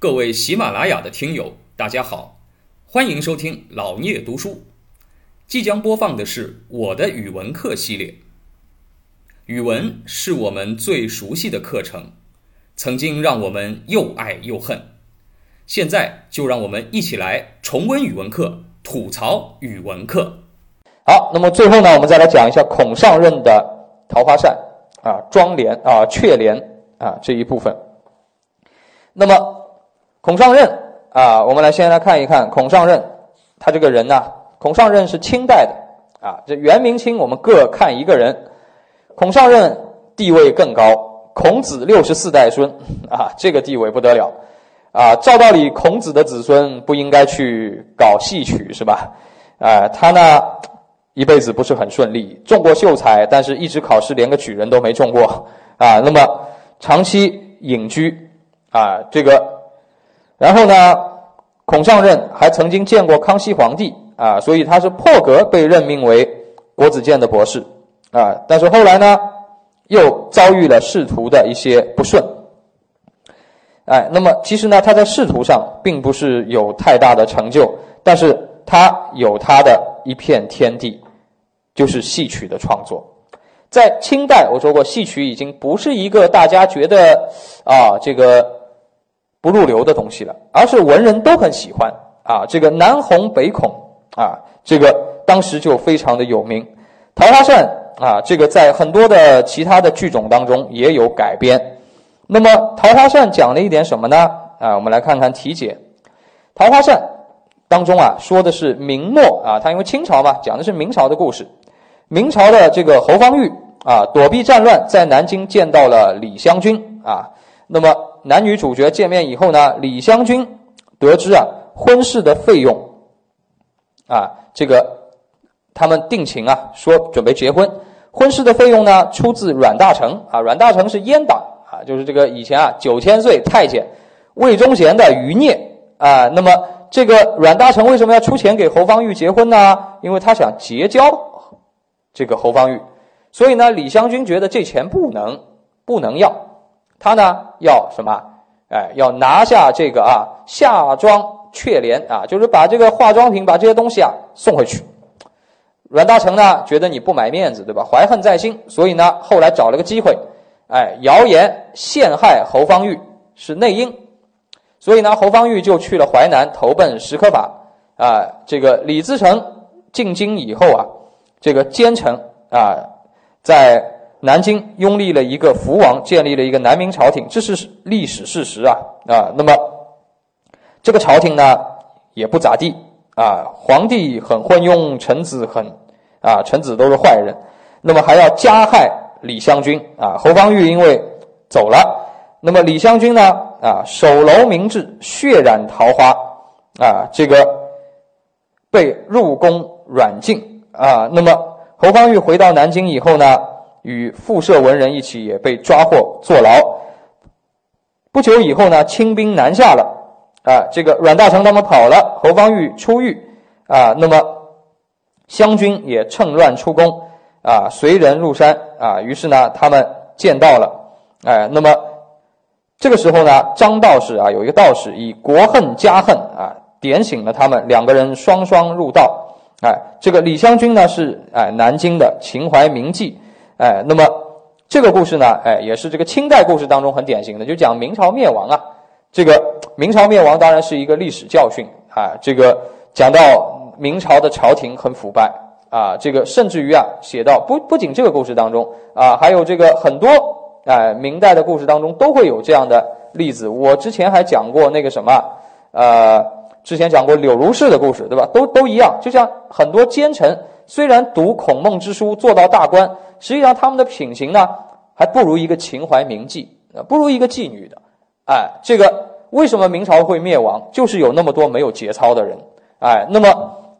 各位喜马拉雅的听友，大家好，欢迎收听老聂读书。即将播放的是我的语文课系列。语文是我们最熟悉的课程，曾经让我们又爱又恨。现在就让我们一起来重温语文课，吐槽语文课。好，那么最后呢，我们再来讲一下孔尚任的桃花扇啊、妆奁啊、雀联啊这一部分。那么孔尚任啊，我们来先来看一看孔尚任他这个人呢。孔尚任是清代的啊，这元明清我们各看一个人。孔尚任地位更高，孔子六十四代孙 啊，这个地位不得了啊。照道理，孔子的子孙不应该去搞戏曲是吧？啊，他呢一辈子不是很顺利，中过秀才，但是一直考试连个举人都没中过啊。那么长期隐居啊，这个，然后呢，孔尚任还曾经见过康熙皇帝。啊，所以他是破格被任命为国子监的博士，啊，但是后来呢，又遭遇了仕途的一些不顺，哎，那么其实呢，他在仕途上并不是有太大的成就，但是他有他的一片天地，就是戏曲的创作。在清代，我说过，戏曲已经不是一个大家觉得啊这个不入流的东西了，而是文人都很喜欢啊，这个南红北孔。啊，这个当时就非常的有名，《桃花扇》啊，这个在很多的其他的剧种当中也有改编。那么，《桃花扇》讲了一点什么呢？啊，我们来看看题解，《桃花扇》当中啊，说的是明末啊，它因为清朝嘛，讲的是明朝的故事。明朝的这个侯方域啊，躲避战乱，在南京见到了李香君啊。那么，男女主角见面以后呢，李香君得知啊，婚事的费用。啊，这个他们定情啊，说准备结婚，婚事的费用呢出自阮大铖啊，阮大铖是阉党啊，就是这个以前啊九千岁太监魏忠贤的余孽啊。那么这个阮大铖为什么要出钱给侯方域结婚呢？因为他想结交这个侯方域，所以呢，李香君觉得这钱不能不能要，他呢要什么？哎，要拿下这个啊夏庄。雀联啊，就是把这个化妆品，把这些东西啊送回去。阮大铖呢，觉得你不买面子，对吧？怀恨在心，所以呢，后来找了个机会，哎，谣言陷害侯方域是内应，所以呢，侯方域就去了淮南，投奔石可法啊。这个李自成进京以后啊，这个奸臣啊，在南京拥立了一个福王，建立了一个南明朝廷，这是历史事实啊啊。那么。这个朝廷呢也不咋地啊，皇帝很昏庸，臣子很啊，臣子都是坏人。那么还要加害李香君啊，侯方域因为走了，那么李香君呢啊，守楼明志，血染桃花啊，这个被入宫软禁啊。那么侯方域回到南京以后呢，与复社文人一起也被抓获坐牢。不久以后呢，清兵南下了。啊，这个阮大铖他们跑了，侯方域出狱啊，那么湘军也趁乱出宫啊，随人入山啊，于是呢，他们见到了，哎，那么这个时候呢，张道士啊，有一个道士以国恨家恨啊，点醒了他们，两个人双双入道，哎，这个李湘君呢是哎南京的秦淮名妓，哎，那么这个故事呢，哎，也是这个清代故事当中很典型的，就讲明朝灭亡啊。这个明朝灭亡当然是一个历史教训啊！这个讲到明朝的朝廷很腐败啊，这个甚至于啊，写到不不仅这个故事当中啊，还有这个很多哎明代的故事当中都会有这样的例子。我之前还讲过那个什么呃，之前讲过柳如是的故事，对吧？都都一样，就像很多奸臣虽然读孔孟之书做到大官，实际上他们的品行呢，还不如一个秦淮名妓啊，不如一个妓女的。哎，这个为什么明朝会灭亡？就是有那么多没有节操的人。哎，那么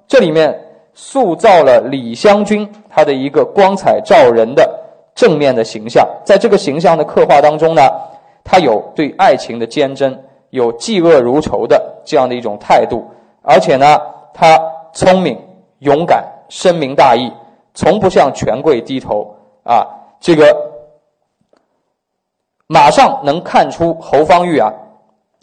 这里面塑造了李香君他的一个光彩照人的正面的形象。在这个形象的刻画当中呢，他有对爱情的坚贞，有嫉恶如仇的这样的一种态度，而且呢，他聪明、勇敢、深明大义，从不向权贵低头。啊，这个。马上能看出侯方域啊，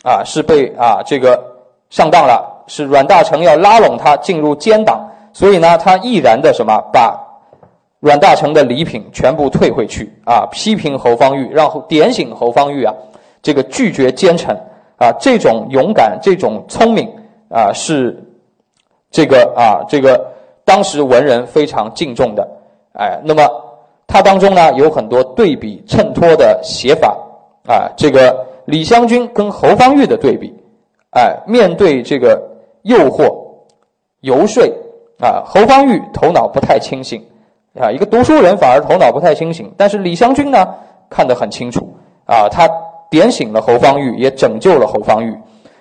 啊是被啊这个上当了，是阮大铖要拉拢他进入奸党，所以呢，他毅然的什么把阮大铖的礼品全部退回去啊，批评侯方域，让点醒侯方域啊，这个拒绝奸臣啊，这种勇敢，这种聪明啊，是这个啊这个当时文人非常敬重的，哎，那么它当中呢有很多对比衬托的写法。啊，这个李香君跟侯方域的对比，哎，面对这个诱惑游说啊，侯方域头脑不太清醒。啊，一个读书人反而头脑不太清醒，但是李香君呢看得很清楚。啊，他点醒了侯方域，也拯救了侯方域。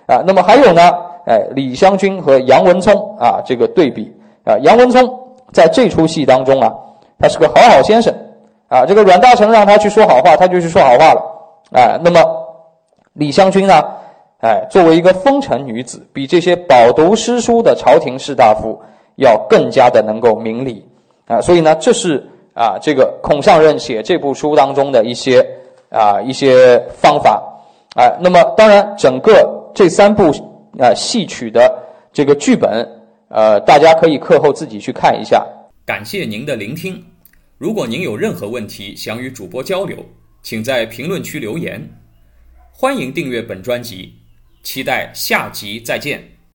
啊。那么还有呢，哎，李香君和杨文聪啊这个对比啊，杨文聪在这出戏当中啊，他是个好好先生啊，这个阮大铖让他去说好话，他就去说好话了哎。那么李香君呢，哎，作为一个风尘女子，比这些饱读诗书的朝廷士大夫要更加的能够明理。啊，所以呢，这是啊，这个孔尚任写这部书当中的一些啊一些方法，啊，那么当然，整个这三部啊戏曲的这个剧本，呃，大家可以课后自己去看一下。感谢您的聆听，如果您有任何问题想与主播交流，请在评论区留言。欢迎订阅本专辑，期待下集再见。